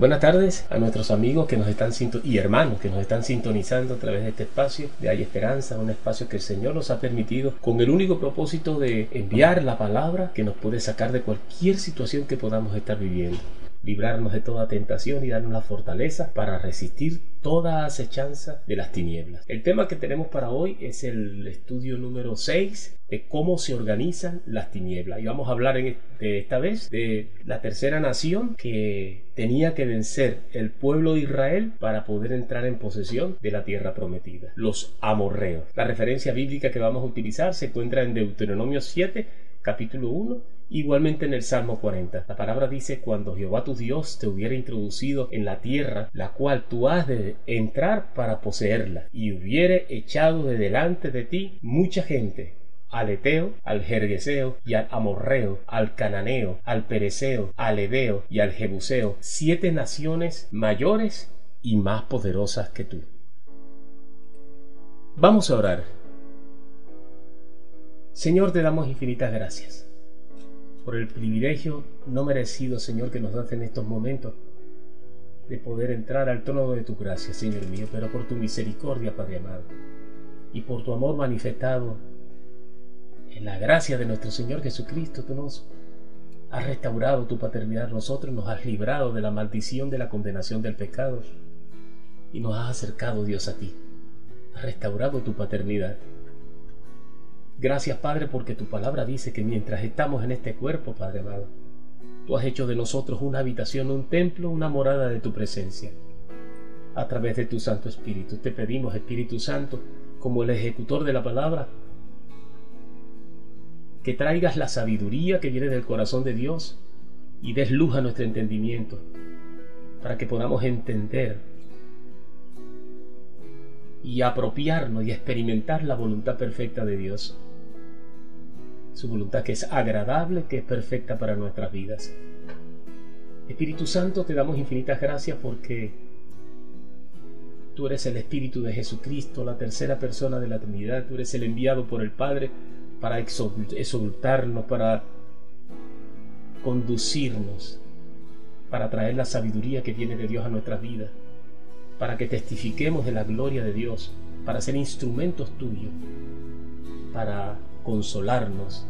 Buenas tardes a nuestros amigos que nos están y hermanos que nos están sintonizando a través de este espacio de Hay Esperanza, un espacio que el Señor nos ha permitido con el único propósito de enviar la palabra que nos puede sacar de cualquier situación que podamos estar viviendo librarnos de toda tentación y darnos la fortaleza para resistir toda acechanza de las tinieblas. El tema que tenemos para hoy es el estudio número 6 de cómo se organizan las tinieblas. Y vamos a hablar en esta vez de la tercera nación que tenía que vencer el pueblo de Israel para poder entrar en posesión de la tierra prometida, los amorreos. La referencia bíblica que vamos a utilizar se encuentra en Deuteronomio 7, capítulo 1 Igualmente en el Salmo 40, la palabra dice, cuando Jehová tu Dios te hubiera introducido en la tierra, la cual tú has de entrar para poseerla, y hubiere echado de delante de ti mucha gente, al Eteo, al Jergueseo y al Amorreo, al Cananeo, al Pereceo, al Ebeo y al Jebuseo, siete naciones mayores y más poderosas que tú. Vamos a orar. Señor, te damos infinitas gracias por el privilegio no merecido, Señor, que nos das en estos momentos de poder entrar al trono de tu gracia, Señor mío, pero por tu misericordia, Padre amado, y por tu amor manifestado en la gracia de nuestro Señor Jesucristo, tú nos has restaurado tu paternidad nosotros, nos has librado de la maldición de la condenación del pecado y nos has acercado, Dios, a ti. Has restaurado tu paternidad. Gracias, Padre, porque tu palabra dice que mientras estamos en este cuerpo, Padre amado, tú has hecho de nosotros una habitación, un templo, una morada de tu presencia. A través de tu Santo Espíritu, te pedimos, Espíritu Santo, como el ejecutor de la palabra, que traigas la sabiduría que viene del corazón de Dios y des luz a nuestro entendimiento, para que podamos entender y apropiarnos y experimentar la voluntad perfecta de Dios su voluntad que es agradable, que es perfecta para nuestras vidas. Espíritu Santo, te damos infinitas gracias porque tú eres el Espíritu de Jesucristo, la tercera persona de la Trinidad, tú eres el enviado por el Padre para exaltarnos, para conducirnos, para traer la sabiduría que viene de Dios a nuestras vidas, para que testifiquemos de la gloria de Dios, para ser instrumentos tuyos, para consolarnos,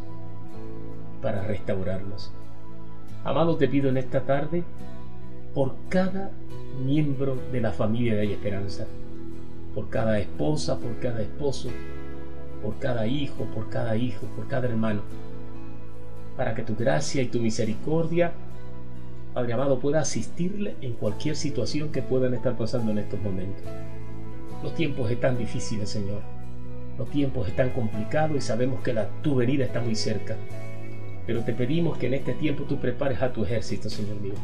para restaurarnos. Amado, te pido en esta tarde por cada miembro de la familia de Hay Esperanza, por cada esposa, por cada esposo, por cada hijo, por cada hijo, por cada hermano, para que tu gracia y tu misericordia, Padre amado, pueda asistirle en cualquier situación que puedan estar pasando en estos momentos. Los tiempos están difíciles, Señor los tiempos están complicados y sabemos que la, tu venida está muy cerca. Pero te pedimos que en este tiempo tú prepares a tu ejército, Señor mío,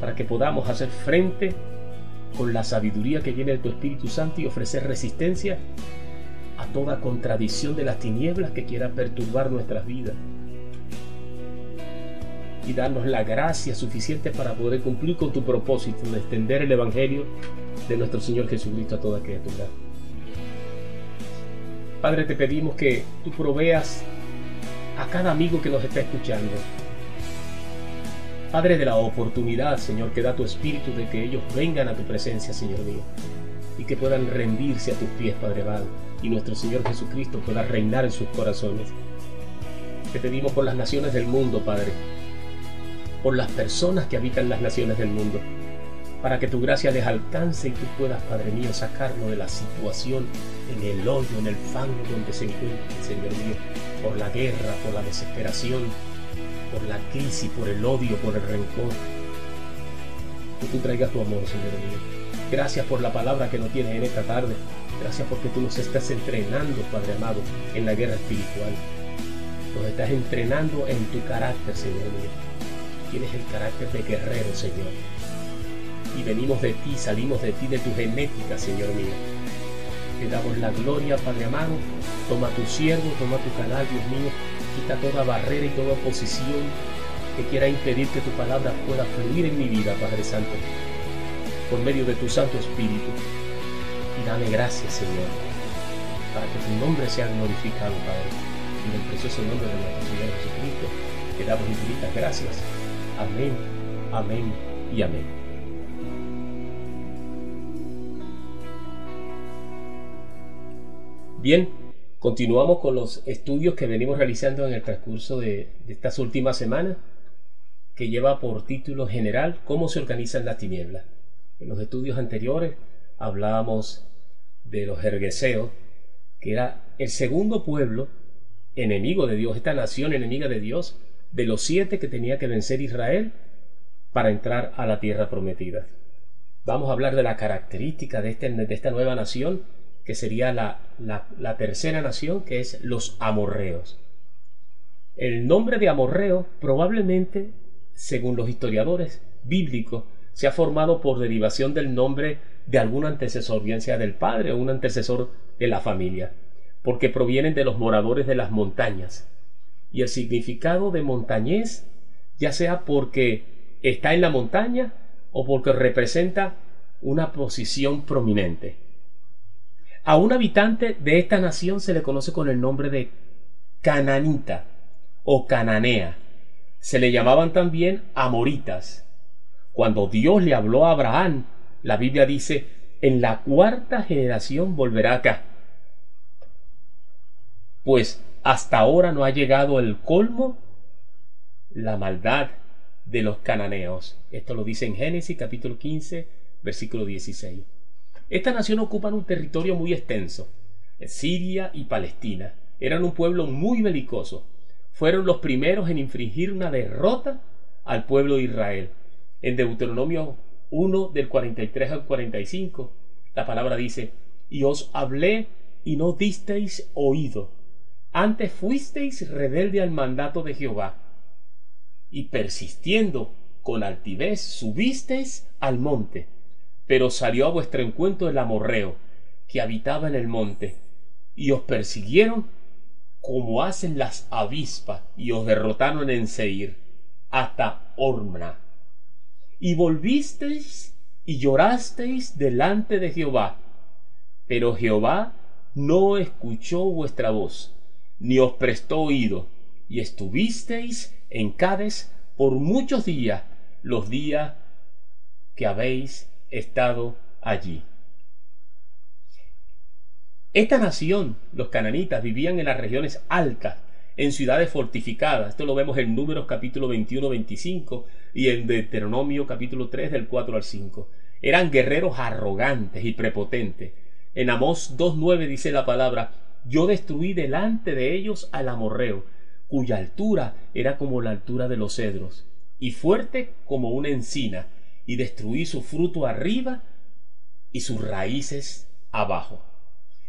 para que podamos hacer frente con la sabiduría que viene de tu Espíritu Santo y ofrecer resistencia a toda contradicción de las tinieblas que quiera perturbar nuestras vidas. Y darnos la gracia suficiente para poder cumplir con tu propósito de extender el Evangelio de nuestro Señor Jesucristo a toda criatura. Padre, te pedimos que tú proveas a cada amigo que nos está escuchando. Padre de la oportunidad, Señor, que da tu espíritu de que ellos vengan a tu presencia, Señor mío, y que puedan rendirse a tus pies, Padre amado, y nuestro Señor Jesucristo pueda reinar en sus corazones. Te pedimos por las naciones del mundo, Padre, por las personas que habitan las naciones del mundo, para que tu gracia les alcance y tú puedas, Padre mío, sacarnos de la situación en el hoyo, en el fango donde se encuentra, Señor mío, por la guerra, por la desesperación, por la crisis, por el odio, por el rencor. Que tú traigas tu amor, Señor mío. Gracias por la palabra que nos tienes en esta tarde. Gracias porque tú nos estás entrenando, Padre amado, en la guerra espiritual. Nos estás entrenando en tu carácter, Señor mío. Tienes el carácter de guerrero, Señor y venimos de ti, salimos de ti, de tu genética, Señor mío. Te damos la gloria, Padre amado. Toma tu siervo, toma tu canal, Dios mío. Quita toda barrera y toda oposición que quiera impedir que tu palabra pueda fluir en mi vida, Padre Santo, por medio de tu Santo Espíritu. Y dame gracias, Señor, para que tu nombre sea glorificado, Padre. En el precioso nombre de nuestro Señor Jesucristo, te damos infinitas gracias. Amén, amén y amén. Bien, continuamos con los estudios que venimos realizando en el transcurso de, estas últimas semanas, que lleva por título general ¿Cómo se organizan las tinieblas? En los estudios anteriores hablábamos de los jergueseos, que era el segundo pueblo enemigo de Dios, esta nación enemiga de Dios, de los siete que tenía que vencer Israel para entrar a la tierra prometida. Vamos a hablar de la característica de, este, de esta nueva nación que sería la, la, tercera nación, que es los amorreos. El nombre de amorreo probablemente, según los historiadores bíblicos, se ha formado por derivación del nombre de algún antecesor, bien sea del padre o un antecesor de la familia, porque provienen de los moradores de las montañas. Y el significado de montañés, ya sea porque está en la montaña o porque representa una posición prominente. A un habitante de esta nación se le conoce con el nombre de cananita o cananea. Se le llamaban también amoritas. Cuando Dios le habló a Abraham, la Biblia dice, en la cuarta generación volverá acá. Pues hasta ahora no ha llegado el colmo, la maldad de los cananeos. Esto lo dice en Génesis capítulo 15, versículo 16. Esta nación ocupa un territorio muy extenso. Siria y Palestina eran un pueblo muy belicoso. Fueron los primeros en infringir una derrota al pueblo de Israel. En Deuteronomio 1 del 43 al 45, la palabra dice, y os hablé y no disteis oído. Antes fuisteis rebelde al mandato de Jehová. Y persistiendo con altivez subisteis al monte pero salió a vuestro encuentro el amorreo, que habitaba en el monte, y os persiguieron como hacen las avispas, y os derrotaron en Seir, hasta Ormna. Y volvisteis y llorasteis delante de Jehová, pero Jehová no escuchó vuestra voz, ni os prestó oído, y estuvisteis en Cades por muchos días, los días que habéis estado allí. Esta nación, los cananitas, vivían en las regiones altas, en ciudades fortificadas. Esto lo vemos en Números capítulo 21-25 y en Deuteronomio capítulo 3 del 4 al 5. Eran guerreros arrogantes y prepotentes. En Amós 2.9 dice la palabra, yo destruí delante de ellos al amorreo, cuya altura era como la altura de los cedros, y fuerte como una encina, y destruí su fruto arriba y sus raíces abajo.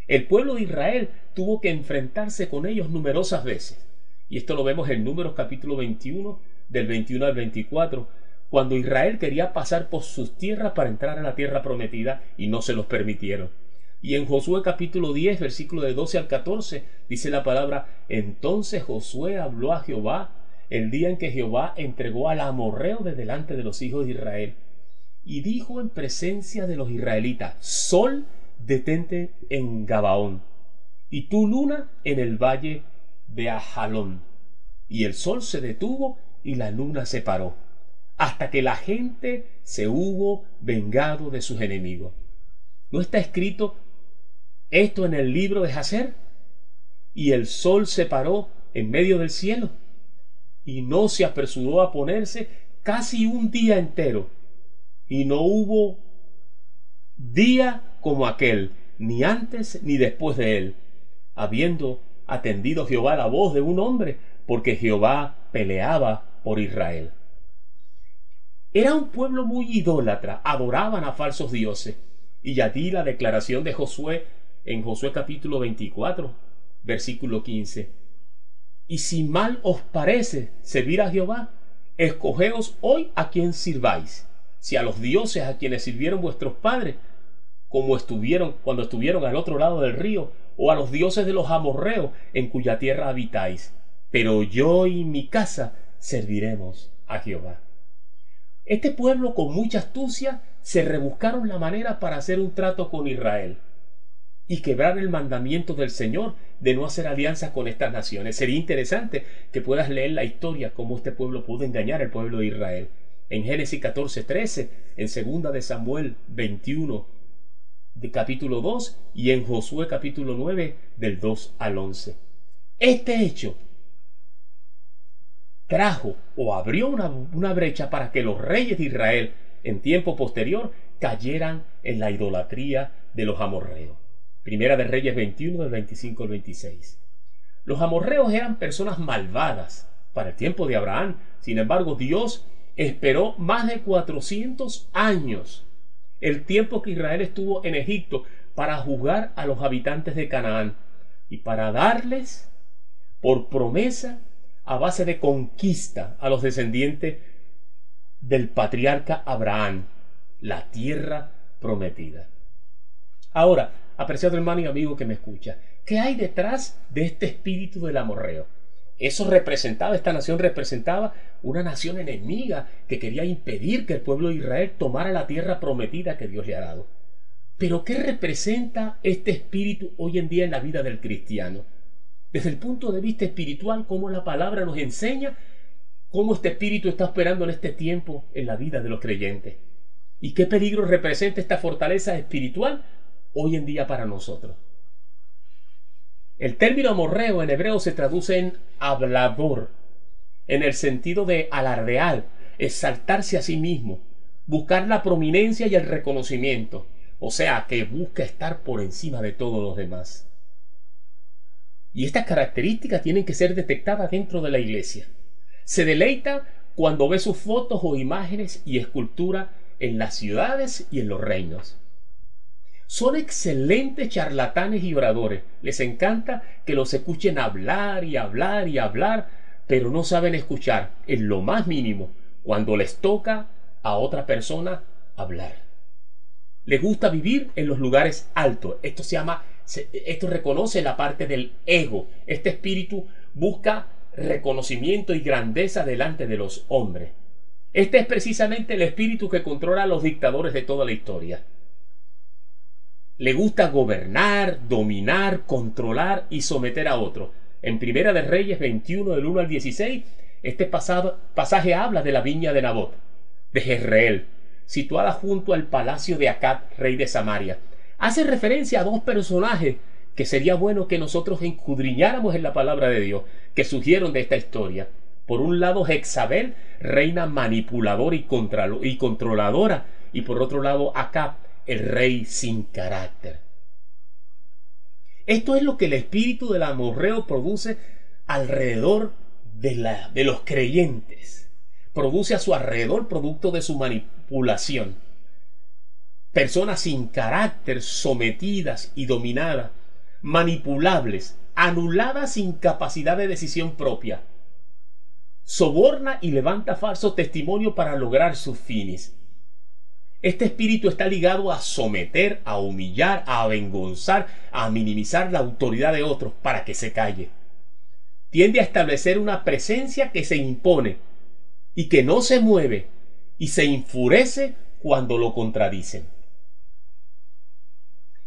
El pueblo de Israel tuvo que enfrentarse con ellos numerosas veces. Y esto lo vemos en Números capítulo 21, del 21 al 24, cuando Israel quería pasar por sus tierras para entrar a la tierra prometida y no se los permitieron. Y en Josué capítulo 10, versículo de 12 al 14, dice la palabra, entonces Josué habló a Jehová el día en que Jehová entregó al amorreo de delante de los hijos de Israel. Y dijo en presencia de los israelitas, Sol, detente en Gabaón, y tu luna en el valle de Ajalón. Y el sol se detuvo y la luna se paró, hasta que la gente se hubo vengado de sus enemigos. ¿No está escrito esto en el libro de Jacer? Y el sol se paró en medio del cielo y no se apresuró a ponerse casi un día entero, y no hubo día como aquel, ni antes ni después de él, habiendo atendido Jehová la voz de un hombre, porque Jehová peleaba por Israel. Era un pueblo muy idólatra, adoraban a falsos dioses, y di la declaración de Josué en Josué capítulo 24, versículo 15 y si mal os parece servir a Jehová, escogeos hoy a quien sirváis, si a los dioses a quienes sirvieron vuestros padres, como estuvieron cuando estuvieron al otro lado del río, o a los dioses de los amorreos en cuya tierra habitáis. Pero yo y mi casa serviremos a Jehová. Este pueblo con mucha astucia se rebuscaron la manera para hacer un trato con Israel y quebrar el mandamiento del Señor de no hacer alianza con estas naciones. Sería interesante que puedas leer la historia cómo este pueblo pudo engañar al pueblo de Israel. En Génesis 14, 13, en segunda de Samuel 21, de capítulo 2 y en Josué capítulo 9 del 2 al 11. Este hecho trajo o abrió una, una brecha para que los reyes de Israel en tiempo posterior cayeran en la idolatría de los amorreos. Primera de Reyes 21 del 25 al 26. Los amorreos eran personas malvadas para el tiempo de Abraham. Sin embargo, Dios esperó más de 400 años, el tiempo que Israel estuvo en Egipto, para juzgar a los habitantes de Canaán y para darles por promesa a base de conquista a los descendientes del patriarca Abraham, la tierra prometida. Ahora, apreciado hermano y amigo que me escucha, ¿qué hay detrás de este espíritu del amorreo? Eso representaba, esta nación representaba una nación enemiga que quería impedir que el pueblo de Israel tomara la tierra prometida que Dios le ha dado. Pero ¿qué representa este espíritu hoy en día en la vida del cristiano? Desde el punto de vista espiritual, cómo la palabra nos enseña cómo este espíritu está operando en este tiempo en la vida de los creyentes. ¿Y qué peligro representa esta fortaleza espiritual hoy en día para nosotros? El término amorreo en hebreo se traduce en hablador, en el sentido de alardear, exaltarse a sí mismo, buscar la prominencia y el reconocimiento, o sea, que busca estar por encima de todos los demás. Y estas características tienen que ser detectadas dentro de la iglesia. Se deleita cuando ve sus fotos o imágenes y escultura en las ciudades y en los reinos. Son excelentes charlatanes y oradores. Les encanta que los escuchen hablar y hablar y hablar, pero no saben escuchar en lo más mínimo cuando les toca a otra persona hablar. Les gusta vivir en los lugares altos. Esto se llama, esto reconoce la parte del ego. Este espíritu busca reconocimiento y grandeza delante de los hombres. Este es precisamente el espíritu que controla a los dictadores de toda la historia. Le gusta gobernar, dominar, controlar y someter a otros. En Primera de Reyes 21 del 1 al 16, este pasado, pasaje habla de la viña de Nabot, de Jezreel, situada junto al palacio de Acab, rey de Samaria. Hace referencia a dos personajes que sería bueno que nosotros escudriñáramos en la palabra de Dios, que surgieron de esta historia. Por un lado, Jezabel, reina manipuladora y, y controladora, y por otro lado, Acab, el rey sin carácter. Esto es lo que el espíritu del amorreo produce alrededor de, la, de los creyentes. Produce a su alrededor producto de su manipulación. Personas sin carácter, sometidas y dominadas manipulables, anuladas sin capacidad de decisión propia. Soborna y levanta falso testimonio para lograr sus fines. Este espíritu está ligado a someter, a humillar, a avergonzar, a minimizar la autoridad de otros para que se calle. Tiende a establecer una presencia que se impone y que no se mueve y se enfurece cuando lo contradicen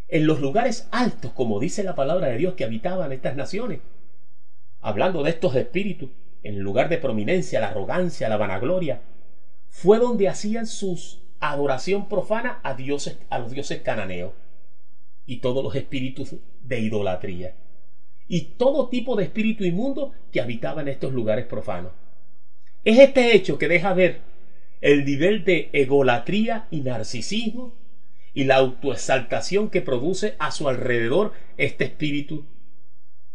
en los lugares altos, como dice la palabra de Dios, que habitaban estas naciones. Hablando de estos espíritus, en lugar de prominencia, la arrogancia, la vanagloria, fue donde hacían su adoración profana a, dioses, a los dioses cananeos y todos los espíritus de idolatría y todo tipo de espíritu inmundo que habitaba en estos lugares profanos. Es este hecho que deja ver el nivel de egolatría y narcisismo y la autoexaltación que produce a su alrededor este espíritu,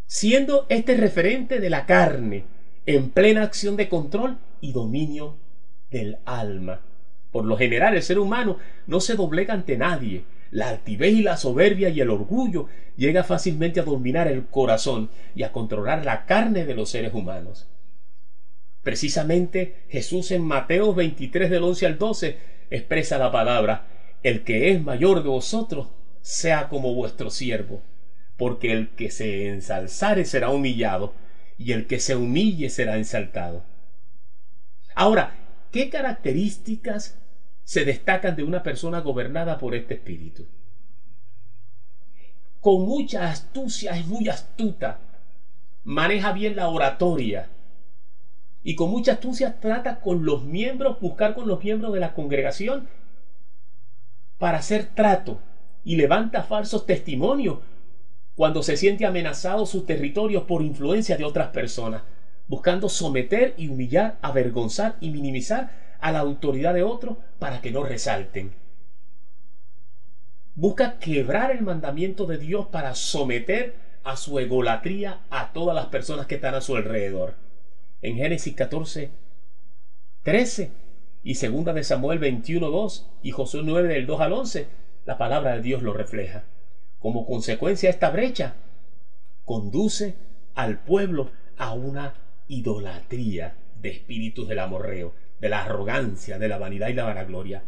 siendo este referente de la carne en plena acción de control y dominio del alma. Por lo general el ser humano no se doblega ante nadie. La altivez y la soberbia y el orgullo llega fácilmente a dominar el corazón y a controlar la carne de los seres humanos. Precisamente Jesús en Mateo 23 del 11 al 12 expresa la palabra el que es mayor de vosotros sea como vuestro siervo, porque el que se ensalzare será humillado, y el que se humille será ensaltado. Ahora, ¿qué características se destacan de una persona gobernada por este espíritu? Con mucha astucia, es muy astuta, maneja bien la oratoria, y con mucha astucia trata con los miembros, buscar con los miembros de la congregación para hacer trato y levanta falsos testimonios cuando se siente amenazado su territorio por influencia de otras personas, buscando someter y humillar, avergonzar y minimizar a la autoridad de otros para que no resalten. Busca quebrar el mandamiento de Dios para someter a su egolatría a todas las personas que están a su alrededor. En Génesis 14, 13 y segunda de Samuel 21, 2 y Josué 9 del 2 al 11, la palabra de Dios lo refleja. Como consecuencia esta brecha conduce al pueblo a una idolatría de espíritus del amorreo, de la arrogancia, de la vanidad y la vanagloria.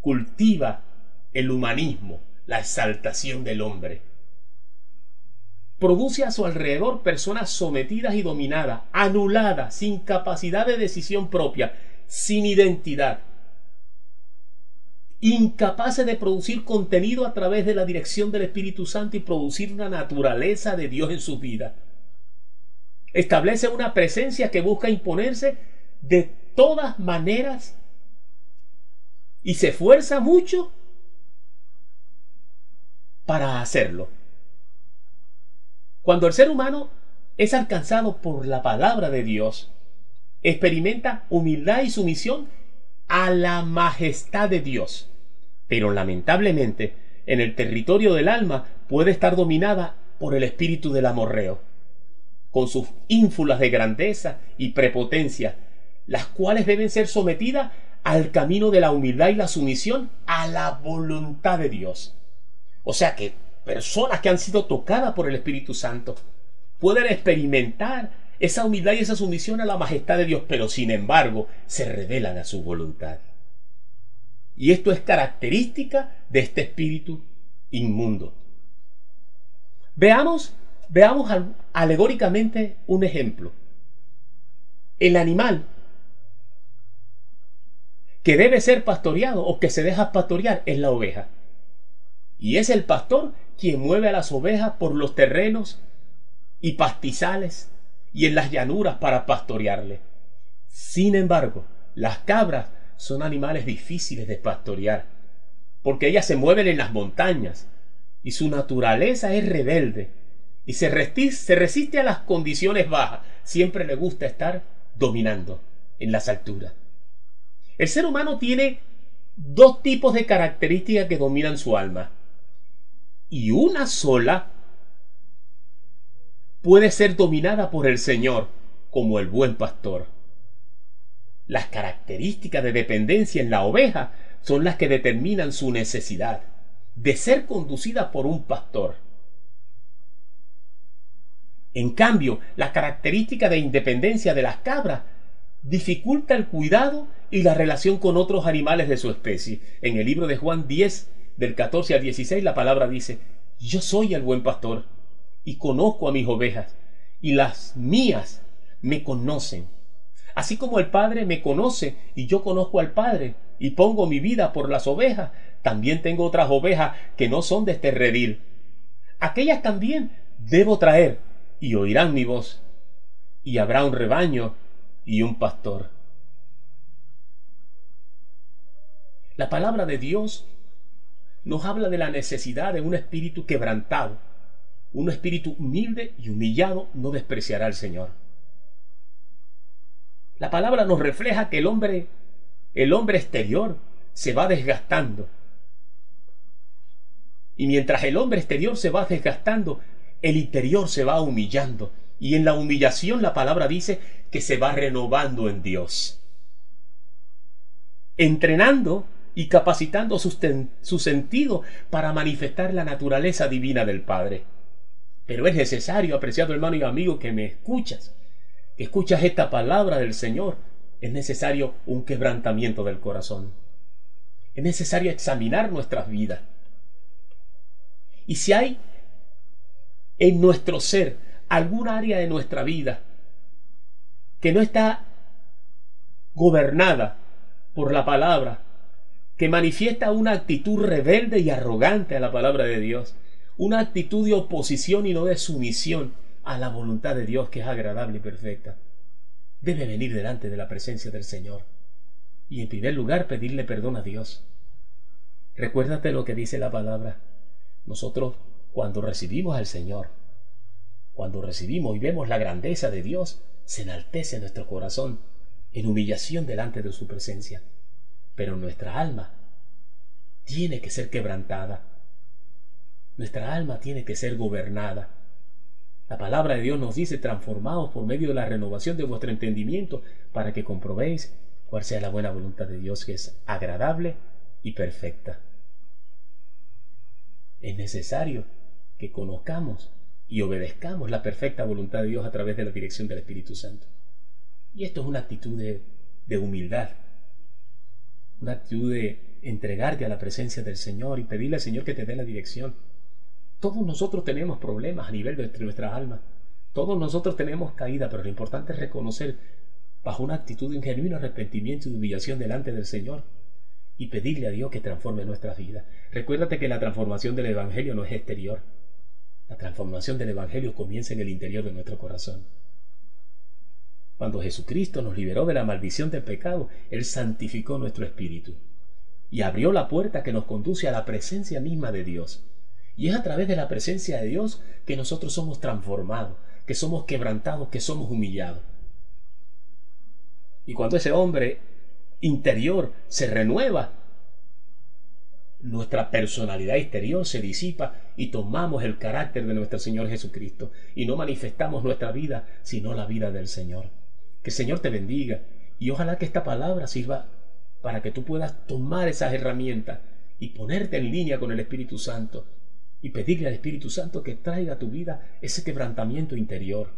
Cultiva el humanismo, la exaltación del hombre. Produce a su alrededor personas sometidas y dominadas, anuladas, sin capacidad de decisión propia, sin identidad, incapaces de producir contenido a través de la dirección del Espíritu Santo y producir una naturaleza de Dios en sus vidas. Establece una presencia que busca imponerse de todas maneras y se esfuerza mucho para hacerlo. Cuando el ser humano es alcanzado por la palabra de Dios, experimenta humildad y sumisión a la majestad de Dios. Pero lamentablemente, en el territorio del alma puede estar dominada por el espíritu del amorreo, con sus ínfulas de grandeza y prepotencia, las cuales deben ser sometidas al camino de la humildad y la sumisión a la voluntad de Dios. O sea que personas que han sido tocadas por el Espíritu Santo pueden experimentar esa humildad y esa sumisión a la majestad de Dios, pero sin embargo se revelan a su voluntad. Y esto es característica de este espíritu inmundo. Veamos, veamos alegóricamente un ejemplo. El animal que debe ser pastoreado o que se deja pastorear es la oveja. Y es el pastor quien mueve a las ovejas por los terrenos y pastizales y en las llanuras para pastorearle. Sin embargo, las cabras son animales difíciles de pastorear, porque ellas se mueven en las montañas y su naturaleza es rebelde y se resiste, se resiste a las condiciones bajas. Siempre le gusta estar dominando en las alturas. El ser humano tiene dos tipos de características que dominan su alma y una sola puede ser dominada por el Señor como el buen pastor. Las características de dependencia en la oveja son las que determinan su necesidad de ser conducida por un pastor. En cambio, la característica de independencia de las cabras dificulta el cuidado y la relación con otros animales de su especie. En el libro de Juan 10, del 14 al 16, la palabra dice, yo soy el buen pastor y conozco a mis ovejas y las mías me conocen. Así como el Padre me conoce y yo conozco al Padre y pongo mi vida por las ovejas, también tengo otras ovejas que no son de este redil. Aquellas también debo traer y oirán mi voz y habrá un rebaño y un pastor. La palabra de Dios nos habla de la necesidad de un espíritu quebrantado. Un espíritu humilde y humillado no despreciará al Señor. La palabra nos refleja que el hombre, el hombre exterior, se va desgastando. Y mientras el hombre exterior se va desgastando, el interior se va humillando. Y en la humillación la palabra dice que se va renovando en Dios. Entrenando y capacitando su, sentido para manifestar la naturaleza divina del Padre. Pero es necesario, apreciado hermano y amigo, que me escuchas, que escuchas esta palabra del Señor. Es necesario un quebrantamiento del corazón. Es necesario examinar nuestras vidas. Y si hay en nuestro ser algún área de nuestra vida que no está gobernada por la palabra, que manifiesta una actitud rebelde y arrogante a la palabra de Dios, una actitud de oposición y no de sumisión a la voluntad de Dios que es agradable y perfecta, debe venir delante de la presencia del Señor y en primer lugar pedirle perdón a Dios. Recuérdate lo que dice la palabra. Nosotros Cuando recibimos al Señor, cuando recibimos y vemos la grandeza de Dios, se enaltece nuestro corazón en humillación delante de su presencia. Pero nuestra alma tiene que ser quebrantada. Nuestra alma tiene que ser gobernada. La palabra de Dios nos dice, transformados por medio de la renovación de vuestro entendimiento, para que comprobéis cuál sea la buena voluntad de Dios, que es agradable y perfecta. Es necesario que conozcamos y obedezcamos la perfecta voluntad de Dios a través de la dirección del Espíritu Santo. Y esto es una actitud de, humildad, una actitud de entregarte a la presencia del Señor y pedirle al Señor que te dé la dirección. Todos nosotros tenemos problemas a nivel de nuestra alma. Todos nosotros tenemos caída, pero lo importante es reconocer bajo una actitud de genuino arrepentimiento y humillación delante del Señor y pedirle a Dios que transforme nuestra vida. Recuérdate que la transformación del Evangelio no es exterior. La transformación del Evangelio comienza en el interior de nuestro corazón. Cuando Jesucristo nos liberó de la maldición del pecado, Él santificó nuestro espíritu y abrió la puerta que nos conduce a la presencia misma de Dios. Y es a través de la presencia de Dios que nosotros somos transformados, que somos quebrantados, que somos humillados. Y cuando ese hombre interior se renueva, nuestra personalidad exterior se disipa y tomamos el carácter de nuestro Señor Jesucristo y no manifestamos nuestra vida, sino la vida del Señor. Que el Señor te bendiga y ojalá que esta palabra sirva para que tú puedas tomar esas herramientas y ponerte en línea con el Espíritu Santo y pedirle al Espíritu Santo que traiga a tu vida ese quebrantamiento interior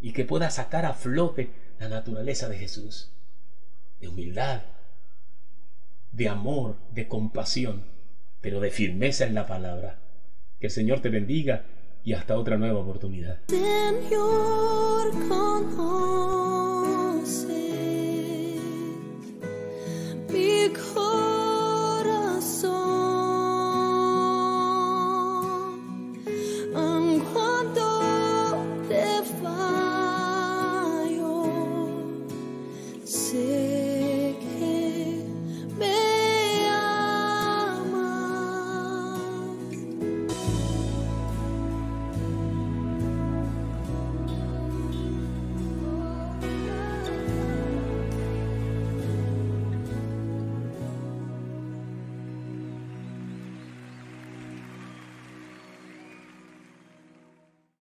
y que pueda sacar a flote la naturaleza de Jesús, de humildad, de amor, de compasión, pero de firmeza en la palabra. Que el Señor te bendiga y hasta otra nueva oportunidad.